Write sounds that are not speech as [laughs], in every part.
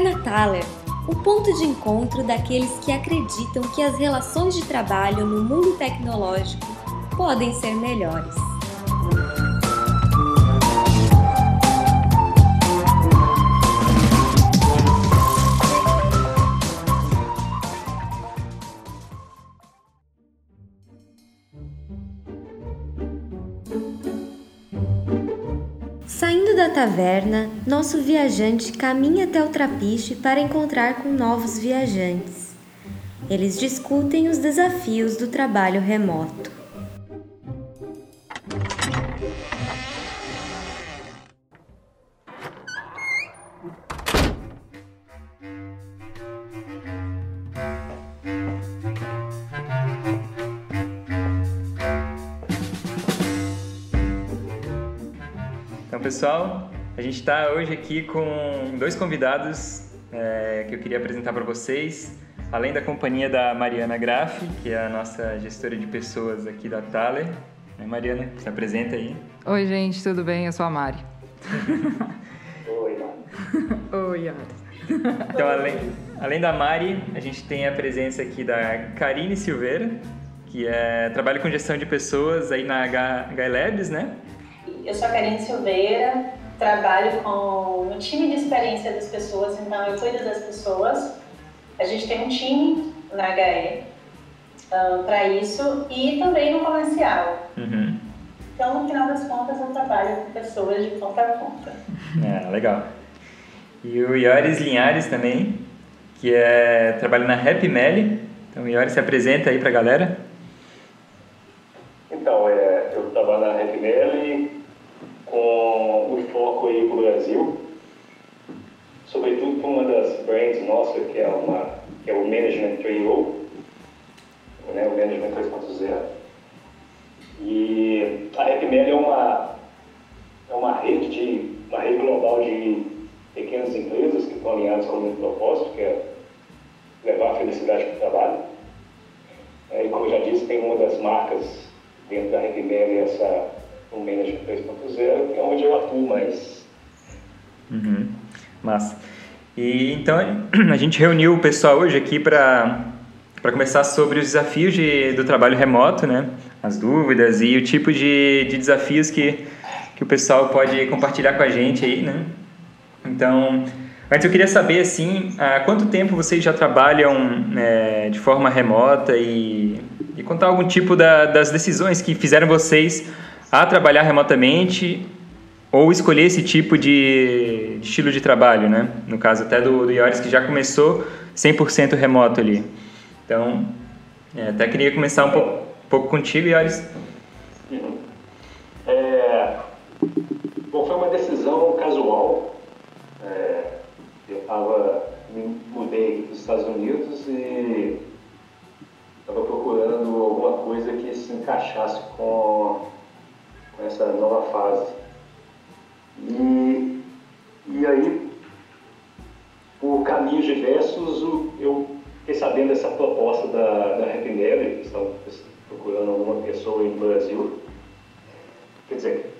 Taverna Thaler, o ponto de encontro daqueles que acreditam que as relações de trabalho no mundo tecnológico podem ser melhores. Taverna, nosso viajante caminha até o trapiche para encontrar com novos viajantes. Eles discutem os desafios do trabalho remoto. Pessoal, a gente está hoje aqui com dois convidados é, que eu queria apresentar para vocês. Além da companhia da Mariana Graff, que é a nossa gestora de pessoas aqui da Thaler. Né, Mariana, se apresenta aí. Oi, gente, tudo bem? Eu sou a Mari. [laughs] Oi, Mari. [laughs] Oi, Yara. Então, além, além da Mari, a gente tem a presença aqui da Karine Silveira, que é, trabalha com gestão de pessoas aí na H, H Labs, né? Eu sou a Karine Silveira, trabalho com, no time de experiência das pessoas, então eu cuido das pessoas. A gente tem um time na HE para isso e também no comercial. Uhum. Então, no final das contas, eu trabalho com pessoas de ponta a ponta. [laughs] É, legal. E o Ioris Linhares também, que é, trabalha na Happy Melly. Então, o Ioris se apresenta aí pra galera. Então, é, eu trabalho na RedML com o foco aí pro Brasil, sobretudo com uma das que é, uma, que é o Management 3.0, né, o Management 3.0. E a RedML é uma, é uma rede de uma rede global de pequenas empresas que estão alinhadas com o mesmo propósito, que é levar a felicidade para o trabalho. É, e como eu já disse, tem uma das marcas dentro da RedML, essa o Management 3.0, que é onde eu atuo mais. Uhum. Massa. E então [clears throat] a gente reuniu o pessoal hoje aqui para para conversar sobre os desafios de, do trabalho remoto, né? As dúvidas e o tipo de, de desafios que, que o pessoal pode compartilhar com a gente aí, né? Então, antes eu queria saber, assim, há quanto tempo vocês já trabalham é, de forma remota e, e contar algum tipo da, das decisões que fizeram vocês a trabalhar remotamente ou escolher esse tipo de, de estilo de trabalho, né? No caso até do, do Ioris, que já começou 100% remoto ali. Então, é, até queria começar um pouco, pouco contigo, Ioris. É, bom, foi uma decisão casual. É, eu tava, me mudei para os Estados Unidos e estava procurando alguma coisa que se encaixasse com, com essa nova fase. E, e aí, por caminhos diversos, eu fiquei sabendo dessa proposta da, da Happy Mary, que estavam procurando alguma pessoa no Brasil. Quer dizer,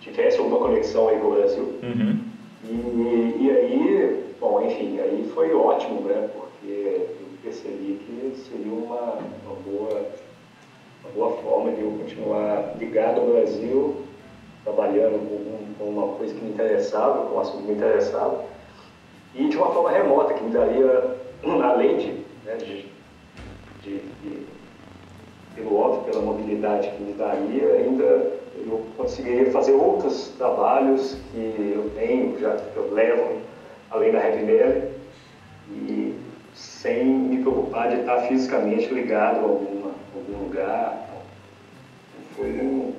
tivesse alguma conexão aí com o Brasil. Uhum. E, e aí, bom, enfim, aí foi ótimo, né? Porque eu percebi que seria uma, uma, boa, uma boa forma de eu continuar ligado ao Brasil, trabalhando com, uma coisa que me interessava, com um assunto que me interessava, e de uma forma remota, que me daria, além de, né, de, de, de pelo óbvio, pela mobilidade que me daria, ainda eu conseguiria fazer outros trabalhos que eu tenho, já que eu levo, além da Heavy Metal, e sem me preocupar de estar fisicamente ligado a alguma, algum lugar. Foi um,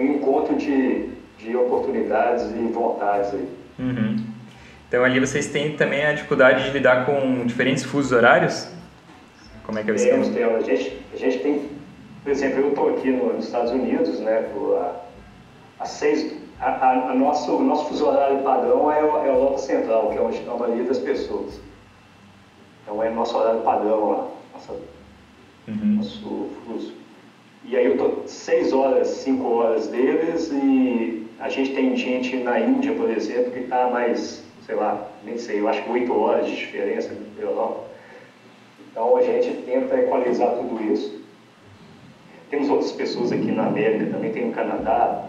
um encontro de, de oportunidades e vontades aí. Uhum. Então ali vocês têm também a dificuldade de lidar com diferentes fusos horários? Como é que é o Temos, esquema? temos. A gente, a gente tem, por exemplo, eu estou aqui no- nos Estados Unidos, né, a, a seis, a, a, a nosso, o nosso fuso horário padrão é, o- é Europa Central, que é onde estão a maioria das pessoas. Então é o nosso horário padrão lá, nossa, Uhum. nosso fuso. E aí eu estou seis horas, cinco horas deles e a gente tem gente na Índia, por exemplo, que está mais, sei lá, nem sei, eu acho que oito horas de diferença do Europa. Então a gente tenta equalizar tudo isso. Temos outras pessoas aqui na América, também tem no Canadá,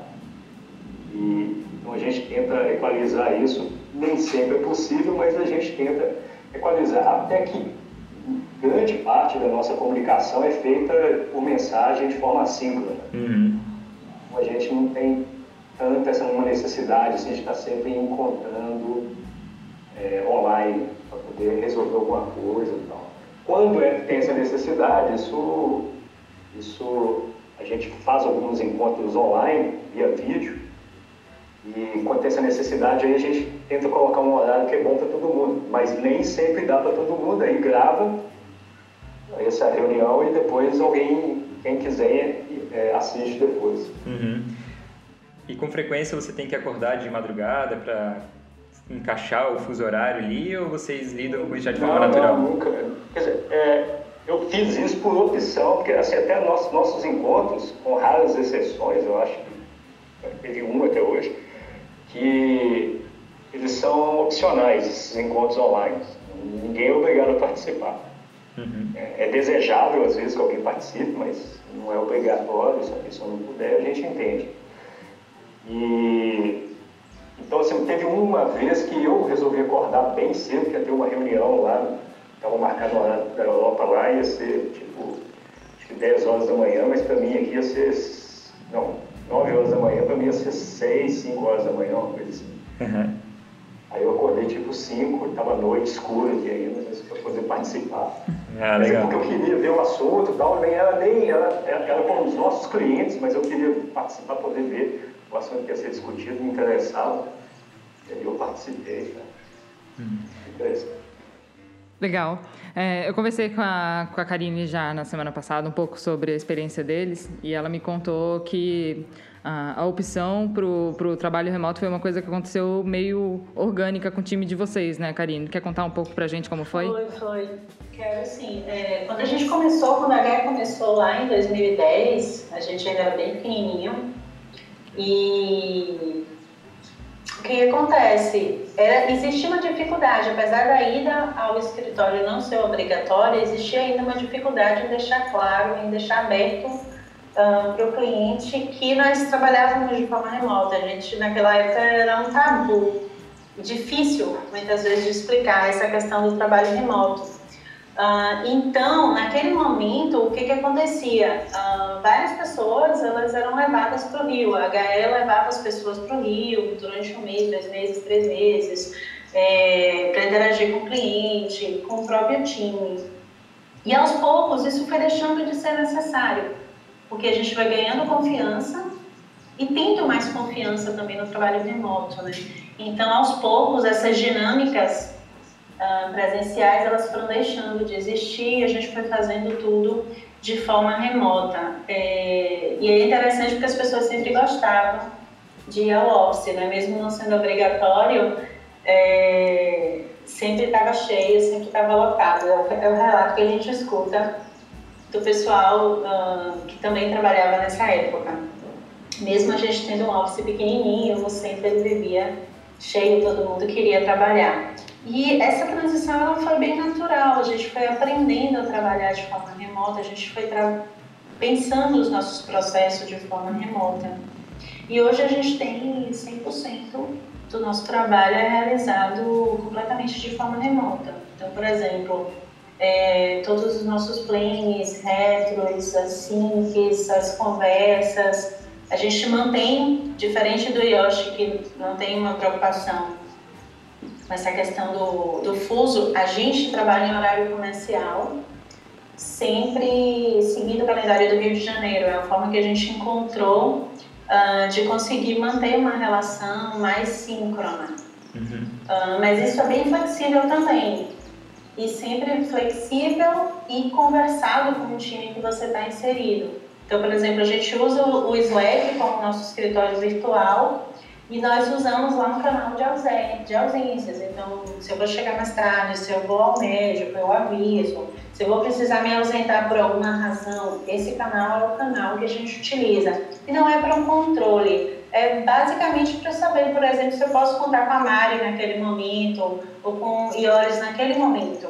e então a gente tenta equalizar isso. Nem sempre é possível, mas a gente tenta equalizar. Até que grande parte da nossa comunicação é feita por mensagem de forma síncrona. Uhum. A gente não tem tanta essa uma necessidade assim, de estar sempre encontrando é, online para poder resolver alguma coisa e tal. Quando é, tem essa necessidade, isso, isso a gente faz alguns encontros online, via vídeo, e quando tem essa necessidade, aí a gente tenta colocar um horário que é bom para todo mundo, mas nem sempre dá para todo mundo, aí grava essa reunião e depois alguém, quem quiser, é, assiste depois. Uhum. E com frequência você tem que acordar de madrugada para encaixar o fuso horário ali ou vocês lidam com isso já de forma não, natural? Não, nunca. Quer dizer, é, eu fiz isso por opção, porque assim, até nossos, nossos encontros, com raras exceções, eu acho que teve um até hoje, que eles são opcionais, esses encontros online. Ninguém é obrigado a participar. Uhum. É, é, desejável, às vezes, que alguém participe, mas não é obrigatório. Se a pessoa não puder, a gente entende. E, então, assim, teve uma vez que eu resolvi acordar bem cedo, que ia ter uma reunião lá, estava marcado no horário da Europa lá, ia ser, tipo, acho que 10 horas da manhã, mas para mim aqui ia ser, não, 9 horas da manhã, para mim ia ser 6, 5 horas da manhã, uma coisa assim. Uhum. Aí eu acordei tipo 5, estava noite escura aqui ainda, para poder participar. Ah, legal. Porque eu queria ver o assunto e tal, nem era nem, era, era com os nossos clientes, mas eu queria participar, poder ver o assunto que ia ser discutido, me interessava. E aí eu participei? Uhum. Interessante. Legal. É, eu conversei com a, com a Karine já na semana passada um pouco sobre a experiência deles e ela me contou que a, a opção para o trabalho remoto foi uma coisa que aconteceu meio orgânica com o time de vocês, né, Karine? Quer contar um pouco para a gente como foi? Foi, foi. Quero sim. É, quando a gente começou, quando a HE começou lá em 2010, a gente ainda era bem pequenininho e o que acontece? Era, existia uma dificuldade, apesar da ida ao escritório não ser obrigatória, existia ainda uma dificuldade em deixar claro, em deixar aberto uh, para o cliente que nós trabalhávamos de forma remota. A gente, naquela época, era um tabu, difícil, muitas vezes, de explicar essa questão do trabalho remoto. Uh, então, naquele momento, o que, que acontecia? Uh, várias pessoas elas eram levadas para o Rio. A HE levava as pessoas para o Rio durante um mês, dois meses, três meses, é, para interagir com o cliente, com o próprio time. E aos poucos isso foi deixando de ser necessário, porque a gente vai ganhando confiança e tendo mais confiança também no trabalho remoto. Né? Então, aos poucos, essas dinâmicas uh, presenciais, elas foram deixando de existir e a gente foi fazendo tudo de forma remota. É, e é interessante porque as pessoas sempre gostavam de ir ao office, né? mesmo não sendo obrigatório, é, sempre estava cheio, sempre estava lotado. É o, é o, relato que a gente escuta do pessoal uh, que também trabalhava nessa época. Mesmo a gente tendo um office pequenininho, sempre vivia cheio, todo mundo queria trabalhar. E essa transição ela foi bem natural, a gente foi aprendendo a trabalhar de forma remota, a gente foi pensando os nossos processos de forma remota. E hoje a gente tem 100% do nosso trabalho é realizado completamente de forma remota. Então, por exemplo, é, todos os nossos planes, retros, as syncs, as conversas, a gente mantém, diferente do Yoshi, que não tem uma preocupação com essa questão do, do fuso, a gente trabalha em horário comercial, sempre seguindo o calendário do Rio de Janeiro. É a forma que a gente encontrou uh, de conseguir manter uma relação mais síncrona. Uhum. Uh, mas isso é bem flexível também. E sempre flexível e conversado com o time que você está inserido. Então, por exemplo, a gente usa o Slack como nosso escritório virtual e nós usamos lá um canal de, ausências, de ausências. Então, se eu vou chegar mais tarde, se eu vou ao médico, eu aviso. Se eu vou precisar me ausentar por alguma razão, esse canal é o canal que a gente utiliza. E não é para um controle, é basicamente para saber, por exemplo, se eu posso contar com a Mari naquele momento ou com o Ioris naquele momento.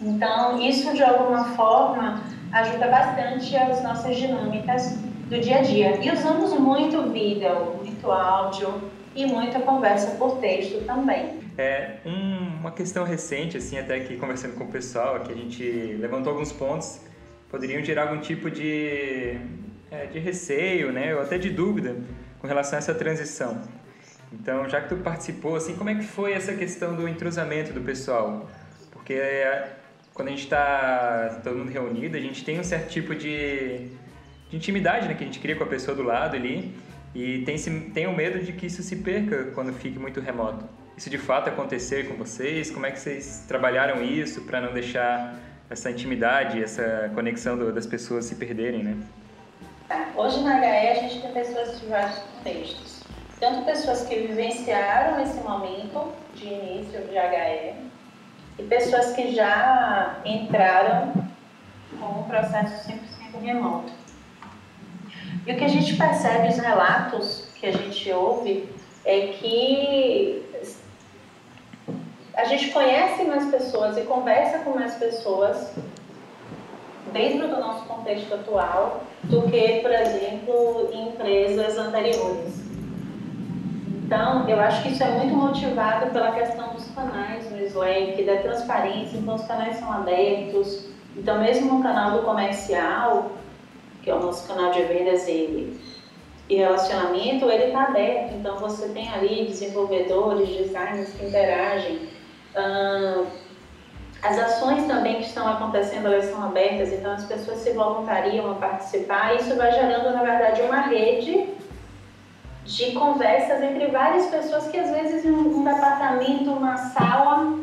Então, isso de alguma forma ajuda bastante as nossas dinâmicas do dia a dia. E usamos muito vídeo, muito áudio e muita conversa por texto também. É um, uma questão recente, assim, até aqui conversando com o pessoal, que a gente levantou alguns pontos poderiam gerar algum tipo de, é, de receio, né, ou até de dúvida com relação a essa transição. Então, já que tu participou, assim, como é que foi essa questão do entrosamento do pessoal? Porque é, quando a gente está todo mundo reunido, a gente tem um certo tipo de, de intimidade né, que a gente cria com a pessoa do lado ali e tem, tem o medo de que isso se perca quando fique muito remoto. Isso de fato acontecer com vocês? Como é que vocês trabalharam isso para não deixar essa intimidade, essa conexão do, das pessoas se perderem, né? Tá. Hoje na HE a gente tem pessoas de vários contextos. Tanto pessoas que vivenciaram esse momento de início de HE e pessoas que já entraram com um processo 100% remoto. E o que a gente percebe, os relatos que a gente ouve, é que a gente conhece mais pessoas e conversa com mais pessoas dentro do nosso contexto atual do que, por exemplo, em empresas anteriores. Então, eu acho que isso é muito motivado pela questão dos canais no Slack, da transparência, então os canais são abertos. Então, mesmo no canal do comercial, que é o nosso canal de vendas e, e relacionamento, ele está aberto. Então, você tem ali desenvolvedores, designers que interagem as ações também que estão acontecendo, elas são abertas, então as pessoas se voluntariam a participar, isso vai gerando, na verdade, uma rede de conversas entre várias pessoas que às vezes em um departamento, uma sala,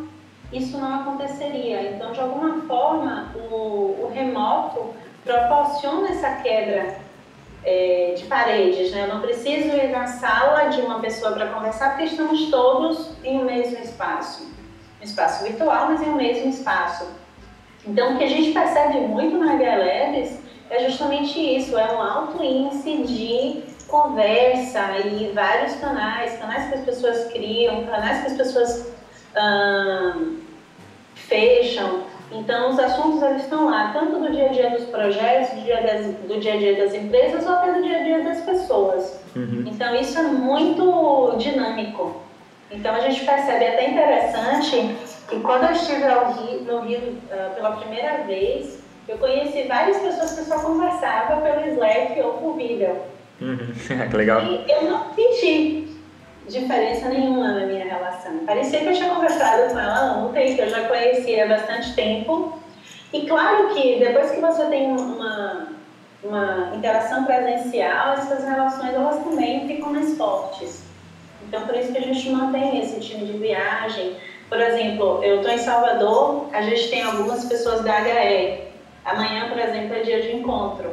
isso não aconteceria. Então, de alguma forma, o, o remoto proporciona essa quebra é, de paredes, né? Eu não preciso ir na sala de uma pessoa para conversar, porque estamos todos em um mesmo espaço um espaço virtual, mas em um mesmo espaço. Então, o que a gente percebe muito na HLabs é justamente isso, é um alto índice de conversa e vários canais, canais que as pessoas criam, canais que as pessoas hum, fecham. Então, os assuntos eles estão lá, tanto do dia a dia dos projetos, do dia, das, do dia a dia das empresas, ou até do dia a dia das pessoas. Uhum. Então, isso é muito dinâmico. Então a gente percebe até interessante que quando eu estive Rio, no Rio uh, pela primeira vez, eu conheci várias pessoas que só conversavam pelo Slack ou por vídeo. Uhum. [laughs] que legal. E eu não senti diferença nenhuma na minha relação. Parecia que eu tinha conversado com ela ontem, que eu já conhecia há bastante tempo. E claro que depois que você tem uma, uma interação presencial, essas relações elas também ficam mais fortes. Então, por isso que a gente mantém esse time de viagem. Por exemplo, eu estou em Salvador, a gente tem algumas pessoas da HE. Amanhã, por exemplo, é dia de encontro.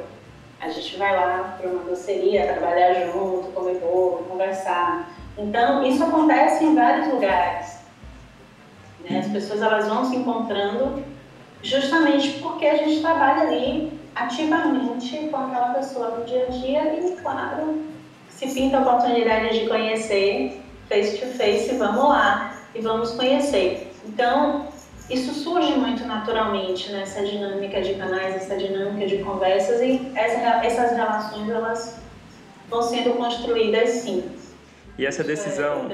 A gente vai lá para uma doceria, trabalhar junto, comer bolo, conversar. Então, isso acontece em vários lugares. Né? As pessoas elas vão se encontrando justamente porque a gente trabalha ali ativamente com aquela pessoa no dia a dia e, claro, se pinta a oportunidade de conhecer face to face, vamos lá e vamos conhecer. Então, isso surge muito naturalmente nessa dinâmica de canais, essa dinâmica de conversas e essas relações elas vão sendo construídas sim. E essa decisão,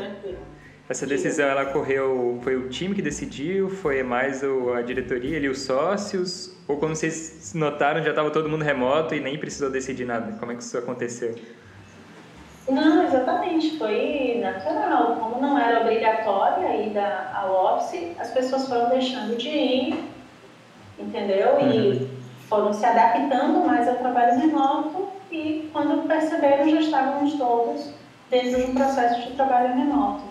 essa decisão ela correu, foi o time que decidiu, foi mais o, a diretoria, ali os sócios, ou quando vocês notaram já estava todo mundo remoto e nem precisou decidir nada? Como é que isso aconteceu? Não, exatamente, foi natural. Como não era obrigatória a ida ao office, as pessoas foram deixando de ir, entendeu? E uhum. foram se adaptando mais ao trabalho remoto e quando perceberam já estávamos todos dentro de um processo de trabalho remoto.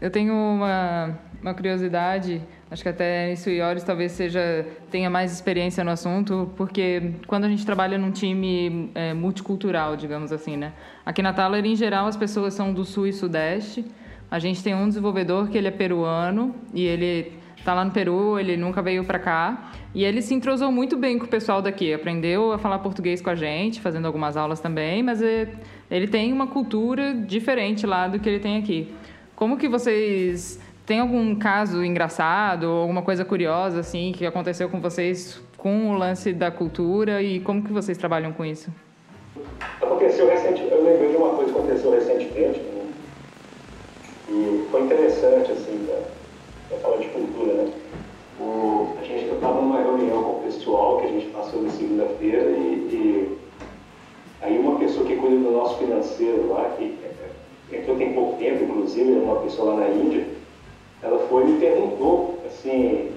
Eu tenho uma, uma curiosidade Acho que até isso Ioris talvez seja tenha mais experiência no assunto, porque quando a gente trabalha num time é, multicultural, digamos assim, né? Aqui na Thaler, em geral, as pessoas são do Sul e Sudeste. A gente tem um desenvolvedor que ele é peruano e ele tá lá no Peru, ele nunca veio para cá. E ele se entrosou muito bem com o pessoal daqui, aprendeu a falar português com a gente, fazendo algumas aulas também, mas ele tem uma cultura diferente lá do que ele tem aqui. Como que vocês tem algum caso engraçado alguma coisa curiosa assim que aconteceu com vocês com o lance da cultura e como que vocês trabalham com isso? Aconteceu recentemente, eu lembrei de uma coisa que aconteceu recentemente né? e foi interessante assim para falar de cultura, né? O, a gente estava numa reunião com o pessoal que a gente passou na segunda-feira e, e, aí uma pessoa que cuida do nosso financeiro lá, que entrou tem pouco tempo, inclusive, uma pessoa lá na Índia, ela foi e me perguntou assim,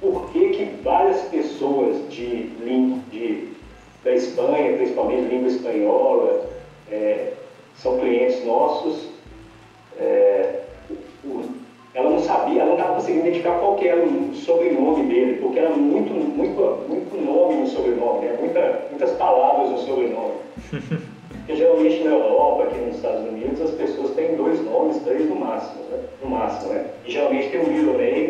por que, que várias pessoas de, de, da Espanha, principalmente língua espanhola, é, são clientes nossos, é, ela não sabia, ela não estava conseguindo identificar qual que era o sobrenome dele, porque era muito, muito, muito nome no sobrenome, né? Muita, muitas palavras no sobrenome. [laughs] Porque geralmente na Europa, aqui nos Estados Unidos, as pessoas têm dois nomes, três no máximo, né? No máximo, né? E geralmente tem um middle name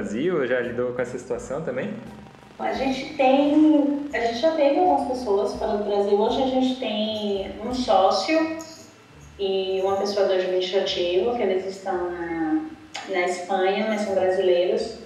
Brasil? Já lidou com essa situação também? A gente tem, a gente já teve algumas pessoas fora do Brasil. Hoje a gente tem um sócio e uma pessoa do administrativo, que eles estão na, na Espanha, mas são brasileiros.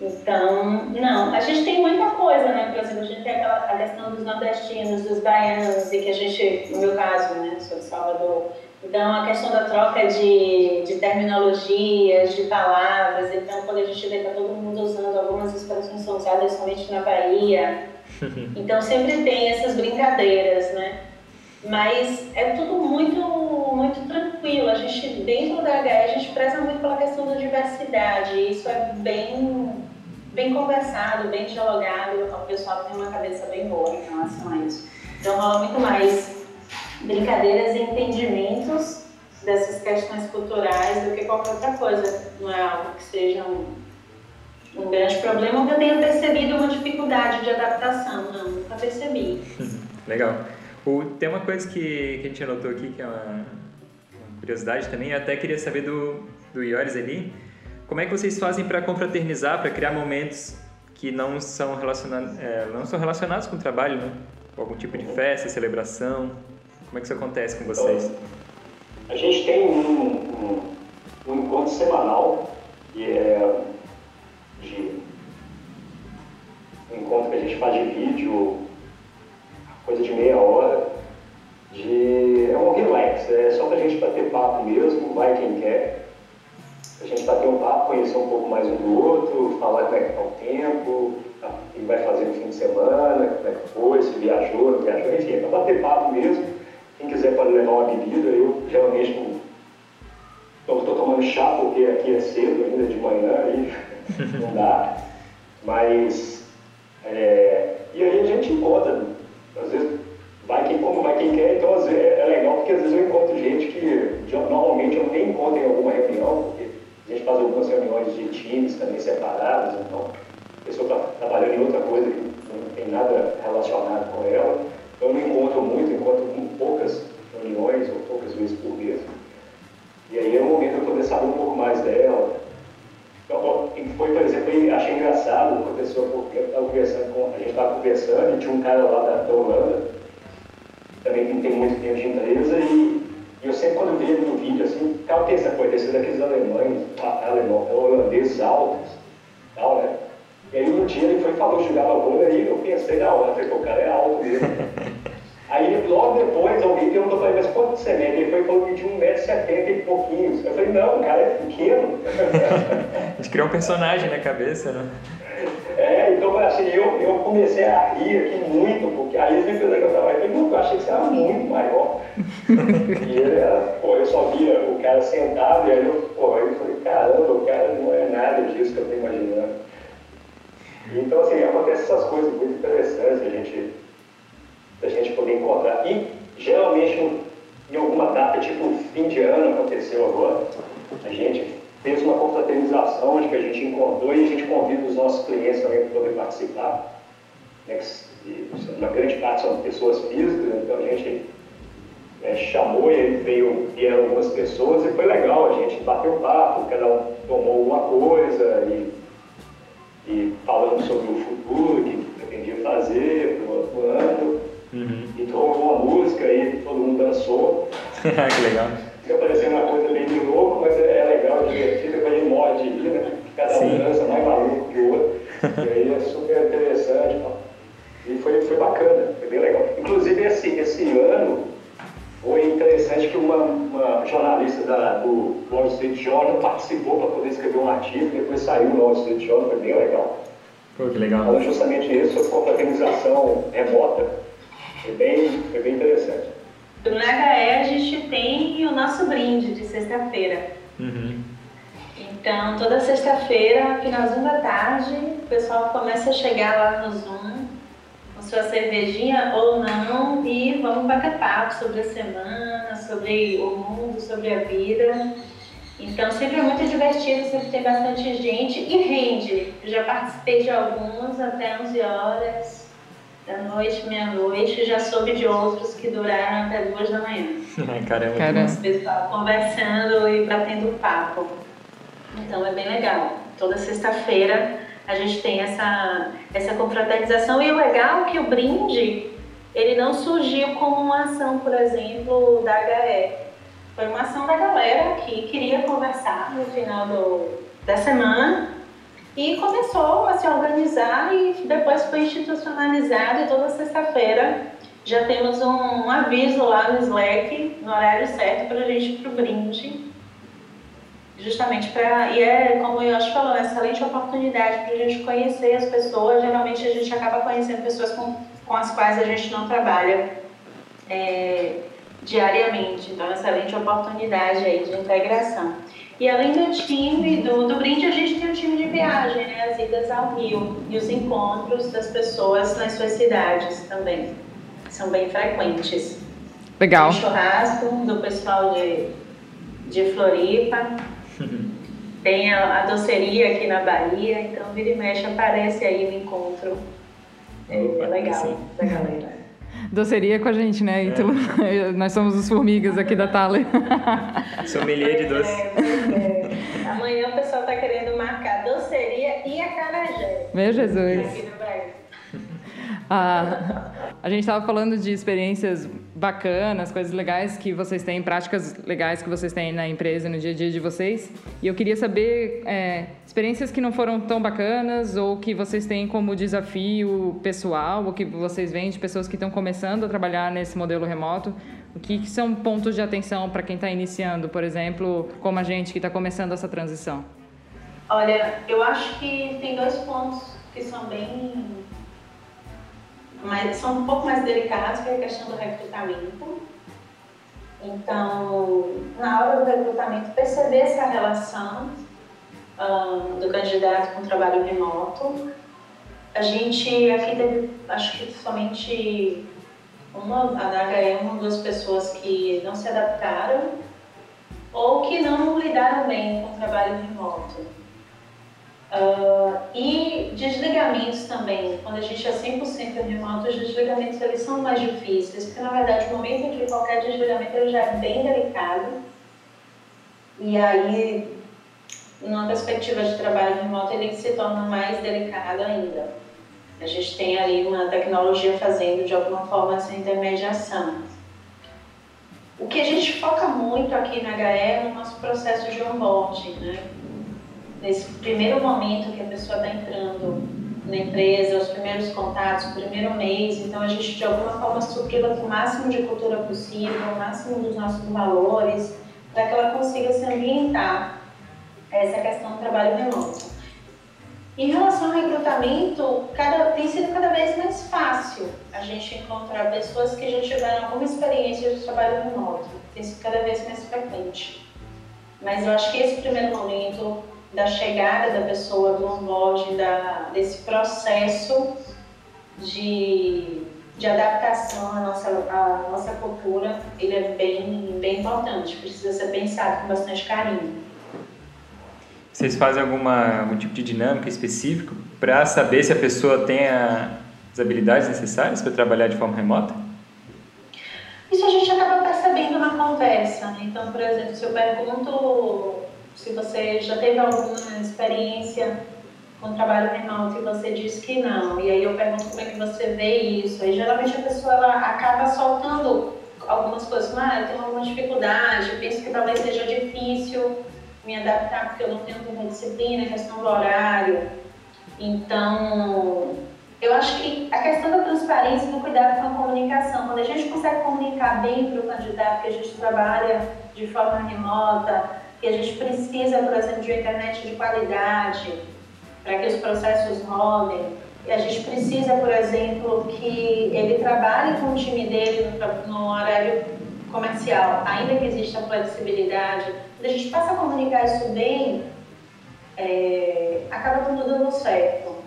Então, não, a gente tem muita coisa, né? Por exemplo, a gente tem aquela, a questão dos nordestinos, dos baianos, e que a gente, no meu caso, né, sou de Salvador, então a questão da troca de, de terminologias, de palavras, então quando a gente vê que tá todo mundo usando algumas expressões são usadas somente na Bahia, [laughs] então sempre tem essas brincadeiras, né? Mas é tudo muito, muito tranquilo. A gente, dentro da HE, a gente preza muito pela questão da diversidade. Isso é bem bem conversado, bem dialogado, o pessoal tem uma cabeça bem boa em relação a isso. Então rola muito mais brincadeiras e entendimentos dessas questões culturais do que qualquer outra coisa. Não é algo que seja um, um grande problema que eu tenha percebido uma dificuldade de adaptação. Não, nunca percebi. [laughs] Legal. O, tem uma coisa que, que a gente anotou aqui, que é uma, uma curiosidade também, eu até queria saber do, do Ioris ali, como é que vocês fazem para confraternizar, para criar momentos que não são, relacionados, é, não são relacionados com o trabalho, né? Algum tipo de festa, celebração? Como é que isso acontece com vocês? A gente tem um, um, um, encontro semanal, que é de, um encontro que a gente faz de vídeo, coisa de meia hora, de, é um relax, é só para a gente bater papo mesmo, vai quem quer a gente bater um papo, conhecer um pouco mais um do outro, falar como é que está o tempo, tá, o que vai fazer no fim de semana, como é que foi, se viajou, não viajou, enfim, é para bater papo mesmo. Quem quiser pode levar uma bebida, eu geralmente estou tomando chá porque aqui é cedo ainda de manhã e [laughs] não dá. Mas é, e aí a gente encontra, às vezes vai quem como vai quem quer, então às vezes, é legal porque às vezes eu encontro gente que normalmente eu nem encontro em alguma reunião, porque a gente faz algumas reuniões de times também separados, então a pessoa está trabalhando em outra coisa que não tem nada relacionado com ela. Então eu não encontro muito, encontro poucas reuniões ou poucas vezes por mês. E aí é o momento de eu poder saber um pouco mais dela. Então, foi, por exemplo, achei engraçado uma pessoa, porque eu conversando com, a gente estava conversando e tinha um cara lá da, da Holanda, também que tem muito tempo de empresa, e e eu sempre, quando vejo no vídeo, assim, tem essa coisa, desses daqueles alemães, alemão, holandeses altos, tal, né? E aí um dia ele foi falou, jogava bola, aí eu pensei na hora, falei, pô, o cara é alto mesmo. [laughs] aí logo depois alguém perguntou pra ele, mas quanto você mede? Ele foi e falou de 1,70m e pouquinhos. Eu falei, não, o cara é pequeno. [laughs] a gente criou um personagem na cabeça, né? É, então assim, eu, eu comecei a rir aqui muito, porque aí eles me fizeram que eu tava, eu achei que você era muito maior. [laughs] e ele era, pô, eu só via o cara sentado, e aí eu, pô, aí eu falei, caramba, o cara não é nada disso que eu tô imaginando. Então, assim, acontecem essas coisas muito interessantes a gente, a gente poder encontrar. E, geralmente, em alguma data, tipo fim de ano, aconteceu agora, a gente fez uma confraternização onde a gente encontrou e a gente convida os nossos clientes também para poder participar. Né, uma grande parte são pessoas físicas, então a gente é, chamou e veio, vieram algumas pessoas e foi legal, a gente bateu papo, cada um tomou alguma coisa e e falando sobre o futuro, o que pretendia fazer para o outro ano. Uhum. E tocou uma música e todo mundo dançou. [laughs] que legal. Fica parecendo uma coisa bem de louco, mas é, é legal, divertido, depois a gente morre de né? Cada um dança mais maluco que o outro. [laughs] e aí é super interessante. E foi, foi bacana, foi bem legal. Inclusive esse, esse ano foi interessante que uma, uma jornalista da, do Wall Street Journal participou para poder escrever um artigo, depois saiu no Wall Street Journal, foi bem legal. Pô, que legal. Falando justamente isso, a confraternização remota. Foi bem, foi bem interessante. No HE a gente tem o nosso brinde de sexta-feira. Uhum. Então, toda sexta-feira, finalzinho da tarde, o pessoal começa a chegar lá no Zoom sua cervejinha ou não e vamos bater papo sobre a semana, sobre o mundo, sobre a vida. Então sempre é muito divertido, sempre tem bastante gente e rende. Eu já participei de alguns até 11 horas da noite, meia-noite, já soube de outros que duraram até duas da manhã. [laughs] Caramba, Caramba. Pessoal conversando e batendo papo. Então é bem legal. Toda sexta-feira a gente tem essa, essa confraternização. E o legal é que o brinde, ele não surgiu como uma ação, por exemplo, da HE. Foi uma ação da galera que queria conversar no final do, da semana e começou a se organizar e depois foi institucionalizado e toda sexta-feira já temos um, um, aviso lá no Slack, no horário certo para a gente ir para o brinde justamente para. E é, como o Yoshi falou, uma excelente oportunidade para a gente conhecer as pessoas. Geralmente a gente acaba conhecendo pessoas com, com as quais a gente não trabalha é, diariamente. Então, é uma excelente oportunidade aí de integração. E além do time do, do brinde, a gente tem o time de viagem, né? As idas ao Rio e os encontros das pessoas nas suas cidades também. São bem frequentes. Legal. Tem churrasco do pessoal de, de Floripa, [laughs] Tem a, a, doceria aqui na Bahia, então vira e mexe aparece aí no encontro. É, é legal da galera. [laughs] Doceria com a gente, né? Então, é. [laughs] nós somos os formigas aqui da Thaler. Sommelier de doce. É, é. Amanhã o pessoal está querendo marcar doceria e acarajé. Meu Jesus. [laughs] A gente estava falando de experiências bacanas, coisas legais que vocês têm, práticas legais que vocês têm na empresa, no dia a dia de vocês. E eu queria saber é, experiências que não foram tão bacanas ou que vocês têm como desafio pessoal, ou que vocês veem de pessoas que estão começando a trabalhar nesse modelo remoto. O que, que são pontos de atenção para quem está iniciando, por exemplo, como a gente que está começando essa transição? Olha, eu acho que tem dois pontos que são bem mas são um pouco mais delicados, que a questão do recrutamento. Então, na hora do recrutamento, perceber essa relação um, do candidato com o trabalho remoto. A gente aqui teve, acho que somente uma, a Naga é uma das pessoas que não se adaptaram ou que não lidaram bem com o trabalho remoto. Uh, e desligamentos também, quando a gente é 100% remoto, os desligamentos eles são mais difíceis, porque na verdade o momento de qualquer desligamento ele já é bem delicado. E aí, numa perspectiva de trabalho remoto, ele se torna mais delicado ainda. A gente tem ali uma tecnologia fazendo de alguma forma essa intermediação. O que a gente foca muito aqui na HE é no nosso processo de onboarding, né? Nesse primeiro momento que a pessoa está entrando na empresa, os primeiros contatos, o primeiro mês, então a gente de alguma forma supri-la com o máximo de cultura possível, o máximo dos nossos valores, para que ela consiga se ambientar essa questão do trabalho remoto. Em relação ao recrutamento, cada, tem sido cada vez mais fácil a gente encontrar pessoas que já tiveram alguma experiência de trabalho remoto. Tem sido cada vez mais frequente. Mas eu acho que esse primeiro momento da chegada da pessoa, do onboarding, da, desse processo de, de adaptação à nossa, à nossa cultura, ele é bem, bem importante, precisa ser pensado com bastante carinho. Vocês fazem alguma, algum tipo de dinâmica específico para saber se a pessoa tem a, as habilidades necessárias para trabalhar de forma remota? Isso a gente acaba percebendo na conversa. Então, por exemplo, se eu pergunto se você já teve alguma experiência com trabalho remoto e você diz que não, e aí eu pergunto como é que você vê isso, aí geralmente a pessoa ela acaba soltando algumas coisas, como, ah, eu tenho alguma dificuldade, penso que talvez seja difícil me adaptar porque eu não tenho tanta disciplina, questão do horário. Então, eu acho que a questão da transparência e do cuidado com a comunicação, quando a gente consegue comunicar bem para o candidato que a gente trabalha de forma remota, que a gente precisa, por exemplo, de uma internet de qualidade para que os processos rodem, e a gente precisa, por exemplo, que ele trabalhe com o time dele no, no horário comercial, ainda que exista flexibilidade, quando a gente passa a comunicar isso bem, é, acaba tudo dando certo.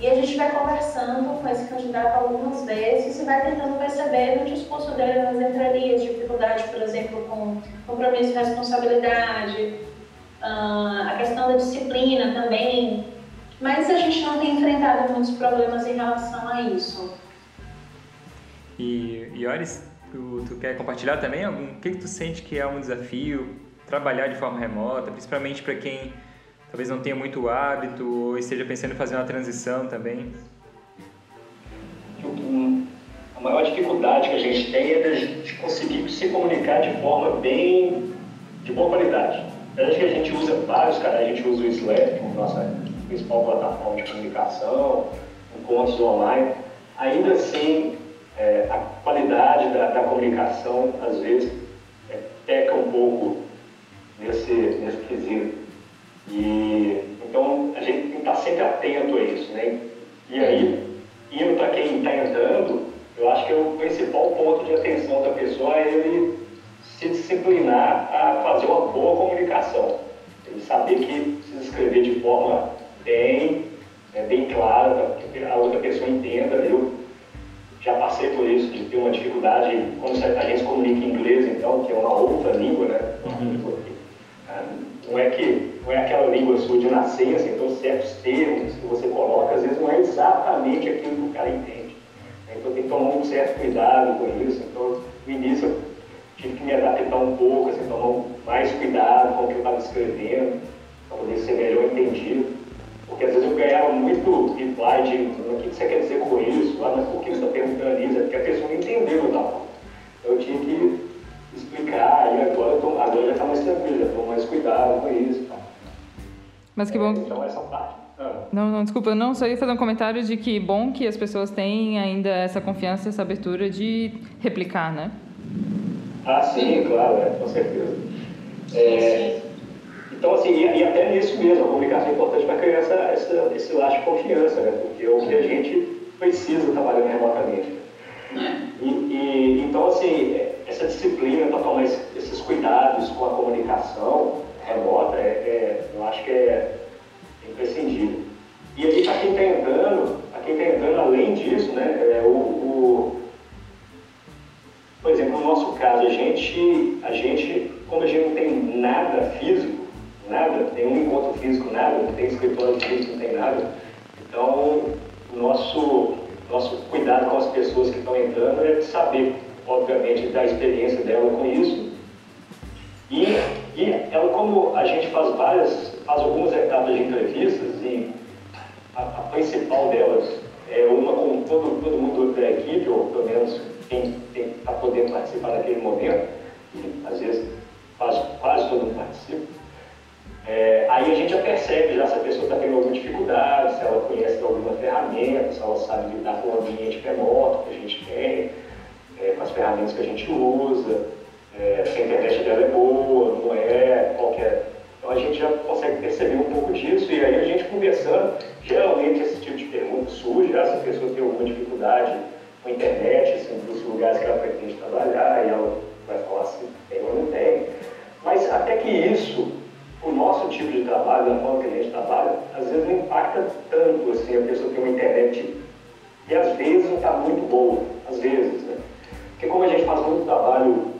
E a gente vai conversando com esse candidato algumas vezes e vai tentando perceber no discurso dele nas entrelinhas, dificuldade, por exemplo, com compromisso e responsabilidade, a questão da disciplina também. Mas a gente não tem enfrentado muitos problemas em relação a isso. E, Ioris, Tu, tu quer compartilhar também algum? O que, que tu sente que é um desafio trabalhar de forma remota, principalmente para quem talvez não tenha muito hábito ou esteja pensando em fazer uma transição também? A maior dificuldade que a gente tem é de conseguir se comunicar de forma bem, de boa qualidade. Apesar que a gente usa vários canais, a gente usa o Slack como nossa principal plataforma de comunicação, encontros online, ainda assim é, a qualidade da, da, comunicação, às vezes, é, peca um pouco nesse, nesse quesito. E, então, a gente tem que estar sempre atento a isso. Né? E aí, indo para quem está entrando, eu acho que o principal ponto de atenção da pessoa é ele se disciplinar a fazer uma boa comunicação. Ele saber que precisa escrever de forma bem, é, bem clara, para que a outra pessoa entenda. Eu já passei por isso, de ter uma dificuldade quando a gente se comunica em inglês, então, que é uma outra língua, né? Uhum. Não é que não é aquela língua sua de nascença, então certos termos que você coloca, às vezes não é exatamente aquilo que o cara entende. Então tem que tomar um certo cuidado com isso. Então, no início eu tive que me adaptar um pouco, assim, tomar mais cuidado com o que eu estava escrevendo, para poder ser melhor entendido. Porque às vezes eu ganhava muito reply de o que você quer dizer com isso, ah, mas por que você está perguntando isso? É porque a pessoa não entendeu o tal. Então eu tinha que Mas que bom. É, então essa parte. Ah. Não, não, desculpa, não, só ia fazer um comentário de que bom que as pessoas têm ainda essa confiança, essa abertura de replicar, né? Ah, sim, claro, é, com certeza. É, então, assim, e, e, até nisso mesmo, a comunicação é importante para criar essa, essa, esse laço de confiança, né? Porque é o que a gente precisa trabalhando remotamente. E, e, então, assim, essa disciplina para tomar esses cuidados com a comunicação remota, é, é eu acho que é imprescindível. E aí, para quem está entrando, para quem está entrando além disso, né, é o, o, por exemplo, no nosso caso, a gente, a gente, como a gente não tem nada físico, nada, nenhum encontro físico, nada, não tem escritório físico, não tem nada. Então, nosso, nosso cuidado com as pessoas que estão entrando é saber, obviamente, da experiência dela com isso. E ela é como a gente faz várias, faz algumas etapas de entrevistas, e a, a principal delas é uma com todo, todo mundo da equipe, ou pelo menos quem está podendo participar naquele momento, e às vezes quase, quase todo mundo participa. É, aí a gente já percebe já se a pessoa está tendo alguma dificuldade, se ela conhece alguma ferramenta, se ela sabe lidar com o ambiente remoto que a gente tem, é, com as ferramentas que a gente usa. É, se a internet dela é boa, não é, qualquer. Então a gente já consegue perceber um pouco disso e aí a gente conversando, geralmente esse tipo de pergunta surge, ah, se a pessoa tem alguma dificuldade com a internet, assim, dos lugares que ela pretende trabalhar, e ela vai falar assim, tem ou não tem. Mas até que isso, o nosso tipo de trabalho, da forma que a gente trabalha, às vezes não impacta tanto assim, a pessoa tem uma internet e às vezes não está muito boa, às vezes, né? Porque como a gente faz muito trabalho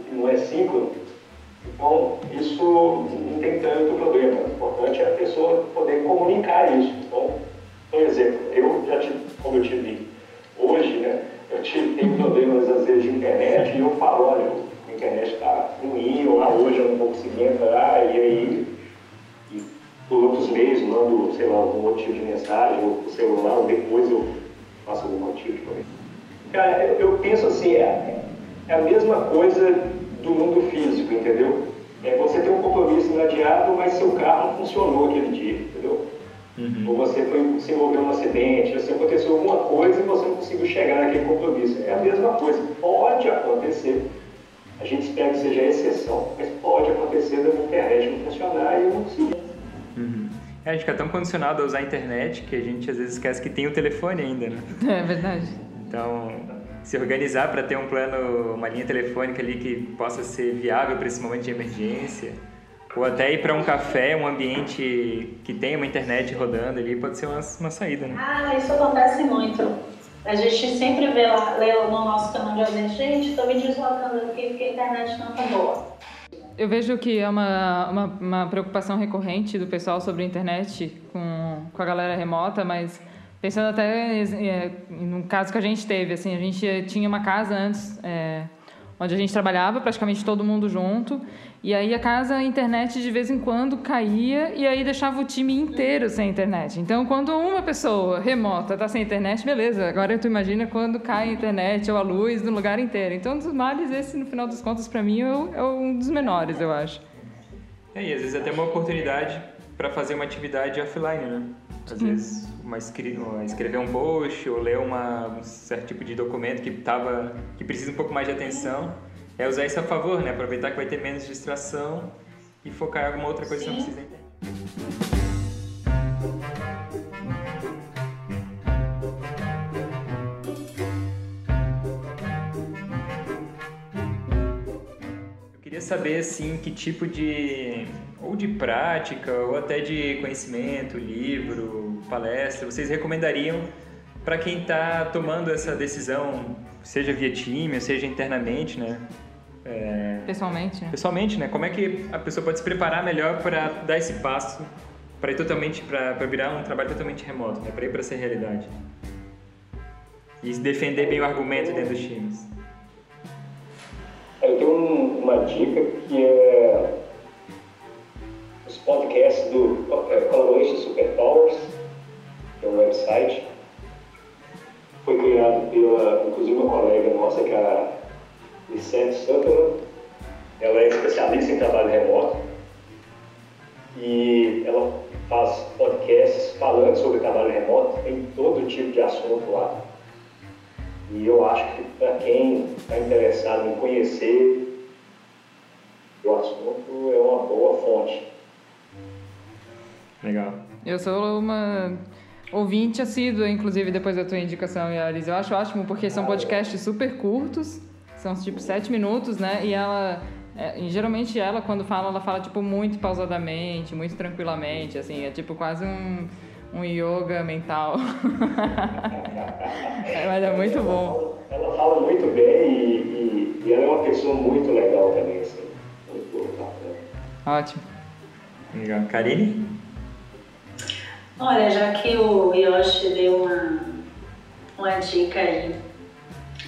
então, isso não tem tanto problema. O importante é a pessoa poder comunicar isso. Então, por exemplo, eu já tive, como eu tive hoje, né, eu tive, tenho problemas às vezes de internet e eu falo, olha, a internet está ruim, ou ah, hoje eu não vou conseguir entrar, e aí, e por outros meios, mando, sei lá, algum tipo de mensagem, ou por celular, ou depois eu faço algum tipo de Cara, eu, eu penso assim, é, é a mesma coisa do mundo físico, entendeu? É, você tem um compromisso imediato, mas seu carro não funcionou aquele dia, entendeu? Uhum. Ou você foi, se envolveu num acidente, ou se aconteceu alguma coisa e você não conseguiu chegar naquele compromisso. É a mesma coisa. Pode acontecer. A gente espera que seja exceção, mas pode acontecer da internet não funcionar e eu não conseguir. Uhum. É, a gente fica tão condicionado a usar a internet que a gente às vezes esquece que tem o telefone ainda, né? [laughs] É verdade. Então, se organizar para ter um plano, uma linha telefônica ali que possa ser viável para esse momento de emergência, ou até ir para um café, um ambiente que tenha uma internet rodando ali, pode ser uma, uma saída, né? Ah, isso acontece muito. A gente sempre vê lá, lê no nosso canal de audiência, gente, estou me deslocando aqui porque a internet não está boa. Eu vejo que é uma, uma, uma, preocupação recorrente do pessoal sobre a internet com, com a galera remota, mas Pensando até é, no caso que a gente teve, assim, a gente tinha uma casa antes é, onde a gente trabalhava praticamente todo mundo junto e aí a casa, a internet de vez em quando caía e aí deixava o time inteiro sem internet. Então, quando uma pessoa remota está sem internet, beleza. Agora tu imagina quando cai a internet ou a luz no lugar inteiro. Então, dos males, esse no final das contas para mim é, é um dos menores, eu acho. É, e às vezes até uma oportunidade para fazer uma atividade offline, né? Às vezes uma, escrever um post ou ler uma, um certo tipo de documento que, tava, que precisa um pouco mais de atenção, é usar isso a favor, né? Aproveitar que vai ter menos distração e focar em alguma outra coisa Sim. que você não precisa entender. Saber assim que tipo de ou de prática ou até de conhecimento, livro, palestra, vocês recomendariam para quem está tomando essa decisão, seja via time, seja internamente, né? É... Pessoalmente. Né? Pessoalmente, né? Como é que a pessoa pode se preparar melhor para dar esse passo, para ir totalmente, para virar um trabalho totalmente remoto, né? Para ir para essa realidade e defender bem o argumento dentro dos times. Eu tenho uma dica que é podcast do é, Collaboration Superpowers, que é um website. Foi criado pela, inclusive, uma colega nossa, que é a Vicente Sutherland. Ela é especialista em trabalho remoto e ela faz podcasts falando sobre trabalho remoto, tem todo tipo de assunto lá. E eu acho que para quem está interessado em conhecer o assunto, é uma boa fonte. Legal. Eu sou uma ouvinte assídua, inclusive, depois da tua indicação, Yaris. Eu acho ótimo, porque são podcasts super curtos, são tipo sete minutos, né? E ela. É, geralmente ela, quando fala, ela fala tipo muito pausadamente, muito tranquilamente, assim, é tipo quase um, um yoga mental. [laughs] é, mas é muito bom. Ela fala muito bem e, e, e ela é uma pessoa muito legal também, assim. Muito Ótimo. Legal. Karine? Olha, já que o Yoshi deu uma, uma dica aí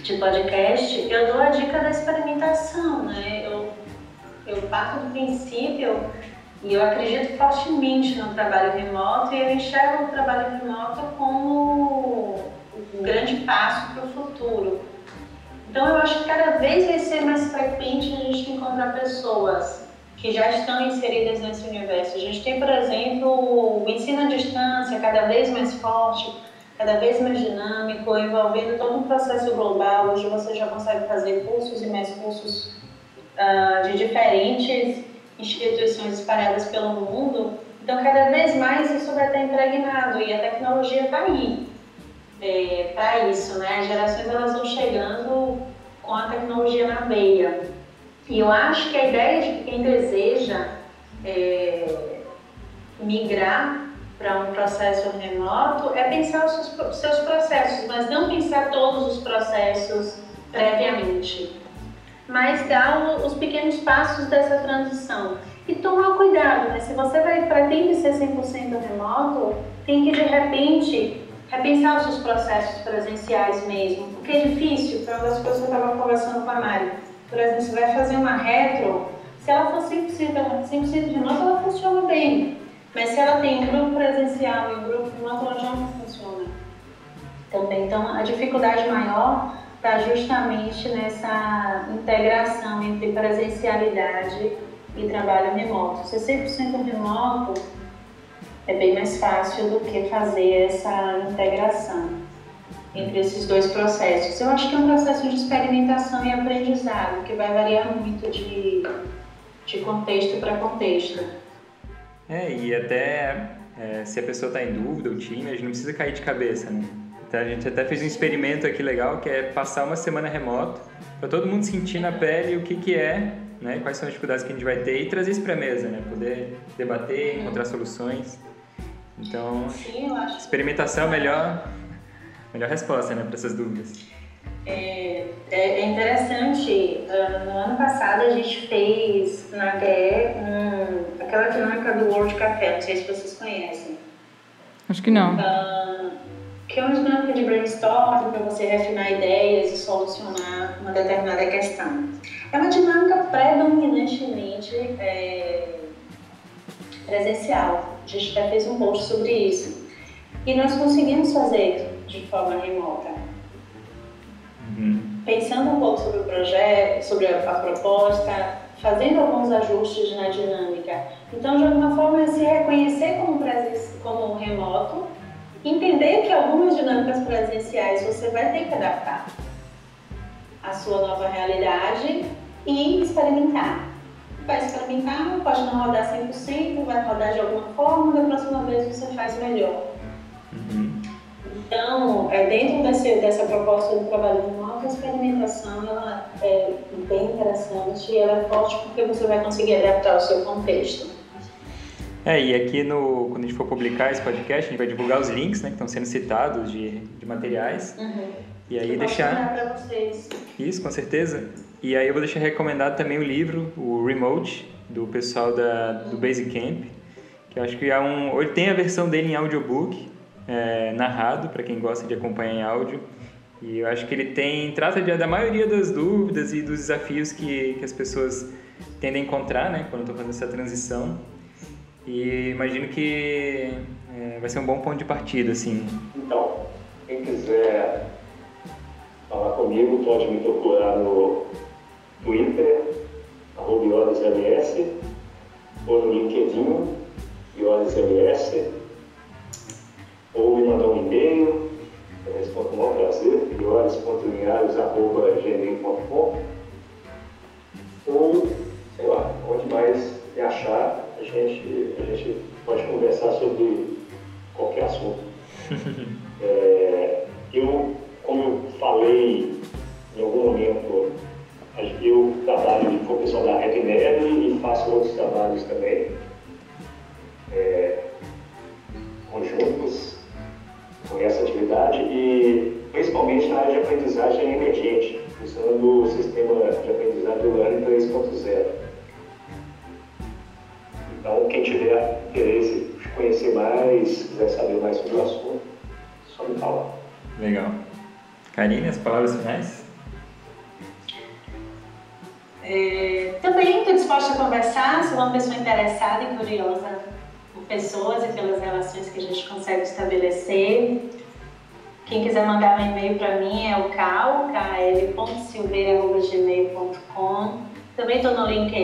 de podcast, eu dou a dica da experimentação, né? Eu, eu parto do princípio e eu acredito fortemente no trabalho remoto e eu enxergo o trabalho remoto como um grande passo para o futuro. Então eu acho que cada vez vai ser mais frequente a gente encontrar pessoas que já estão inseridas nesse universo. A gente tem, por exemplo, o ensino à distância cada vez mais forte, cada vez mais dinâmico, envolvendo todo um processo global. Hoje você já consegue fazer cursos e mais cursos uh, de diferentes instituições espalhadas pelo mundo. Então, cada vez mais isso vai estar impregnado e a tecnologia está aí é, para isso, né? As gerações elas vão chegando com a tecnologia na veia. E eu acho que a ideia de que quem deseja é, migrar para um processo remoto é pensar os seus, seus processos, mas não pensar todos os processos previamente. Mas dar os pequenos passos dessa transição. E tomar cuidado, né? Se você vai pretende ser 100% remoto, tem que de repente repensar os seus processos presenciais mesmo, porque é difícil, foi uma das coisas que eu estava conversando com a Mari. Por exemplo, você vai fazer uma retro, se ela for 100%, 100 remoto, ela funciona bem. Mas se ela tem um grupo presencial e um grupo remoto, ela já não funciona. Também, então, a dificuldade maior está justamente nessa integração entre presencialidade e trabalho remoto. Ser 100% remoto é bem mais fácil do que fazer essa integração entre esses dois processos. Eu acho que é um processo de experimentação e aprendizado que vai variar muito de, de contexto para contexto. É, e até é, se a pessoa está em dúvida, o time, a gente não precisa cair de cabeça, né? Então a gente até fez um experimento aqui legal que é passar uma semana remoto para todo mundo sentir na pele o que, que é, né? Quais são as dificuldades que a gente vai ter e trazer isso para a mesa, né? Poder debater, encontrar soluções. Então, Sim, eu acho. experimentação é a melhor, melhor resposta, né, para essas dúvidas. É, é, é interessante, uh, no ano passado a gente fez na HE um, aquela dinâmica do World Café, não sei se vocês conhecem. Acho que não. Uh, que é uma dinâmica de brainstorming para você refinar ideias e solucionar uma determinada questão. É uma dinâmica predominantemente é, presencial. A gente já fez um post sobre isso. E nós conseguimos fazer de forma remota. Uhum. Pensando um pouco sobre o projeto, sobre a, a proposta, fazendo alguns ajustes na dinâmica. Então, de alguma forma, se reconhecer como, como remoto, entender que algumas dinâmicas presenciais você vai ter que adaptar à sua nova realidade e experimentar. Vai experimentar, pode não rodar 100%, vai rodar de alguma forma, da próxima vez você faz melhor. Uhum. Então, é, dentro desse, dessa proposta do trabalho remoto, a experimentação ela é bem interessante e ela é forte porque você vai conseguir adaptar ao seu contexto. É, e aqui no, quando a gente for publicar esse podcast, a gente vai divulgar os links, né, que estão sendo citados de, de materiais. Uhum. E aí Eu deixar... para vocês. Isso, com certeza. E aí eu vou deixar recomendado também o livro, o Remote, do pessoal da, do Basecamp, que eu acho que é um... Ele tem a versão dele em audiobook, é, narrado, para quem gosta de acompanhar em áudio. E eu acho que ele tem... Trata de, da maioria das dúvidas e dos desafios que, que as pessoas tendem a encontrar, né, quando estão fazendo essa transição. E imagino que é, vai ser um bom ponto de partida, assim. Então, quem quiser falar comigo, pode me procurar no Twitter, IodesMS, ou no LinkedIn, IodesMS, ou me mandar um e-mail, eu respondo com o maior prazer, iodes.linhares.gmail.com ou, sei lá, onde mais me achar, a gente, a gente pode conversar sobre qualquer assunto. [laughs] É, eu,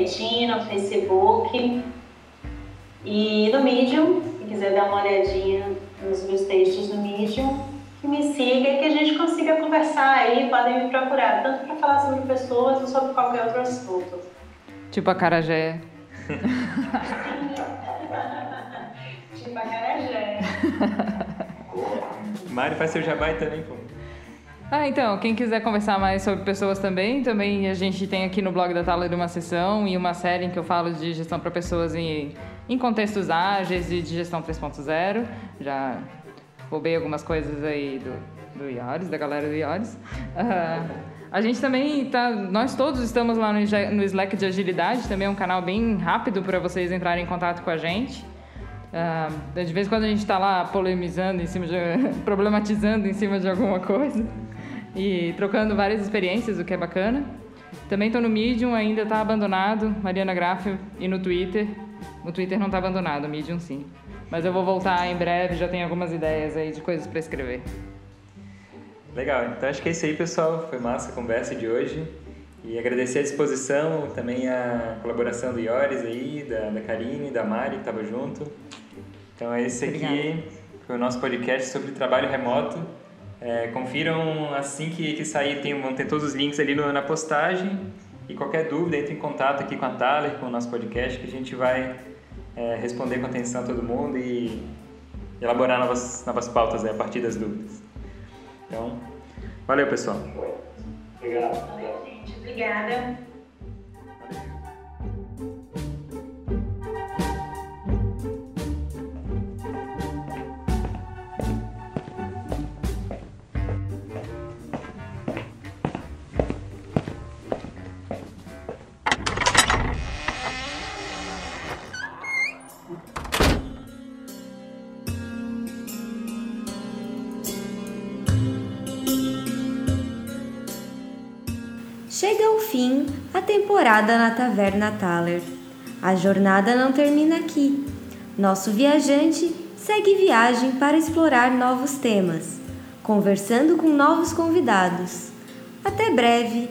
LinkedIn, no Facebook e no Medium. Quem quiser dar uma olhadinha nos meus textos no Medium, que me siga e que a gente consiga conversar aí, podem me procurar, tanto para falar sobre pessoas ou sobre qualquer outro assunto. Tipo a Carajé. [laughs] tipo a Carajé. Mari faz seu jabá também, pô. Ah, então, quem quiser conversar mais sobre pessoas também, também a gente tem aqui no blog da Thaler uma sessão e uma série em que eu falo de gestão para pessoas em, em contextos ágeis e de gestão 3.0. Já roubei algumas coisas aí do, do Iores, da galera do Iores. Ah, A gente também tá, nós todos estamos lá no Slack de agilidade, também é um canal bem rápido para vocês entrarem em contato com a gente. Uh, de vez em quando a gente está lá polemizando em cima de, [laughs] problematizando em cima de alguma coisa e trocando várias experiências, o que é bacana. Também estou no Medium, ainda está abandonado, Mariana Graff, e no Twitter. No Twitter não está abandonado, o Medium sim. Mas eu vou voltar em breve, já tenho algumas ideias aí de coisas para escrever. Legal, então acho que é isso aí, pessoal. Foi massa a conversa de hoje. E agradecer a disposição, também a colaboração do Ioris aí, da, da Karine, da Mari, que estava junto. Então, esse aqui Obrigada. foi o nosso podcast sobre trabalho remoto. É, confiram assim que, que sair, tem, vão ter todos os links ali no, na postagem. E qualquer dúvida, entre em contato aqui com a Thaler, com o nosso podcast, que a gente vai é, responder com atenção a todo mundo e elaborar novas, novas pautas aí, a partir das dúvidas. Então, valeu pessoal. Obrigado. Valeu, gente. Obrigada. Chega ao fim a temporada na Taverna Thaler. A jornada não termina aqui. Nosso viajante segue viagem para explorar novos temas, conversando com novos convidados. Até breve!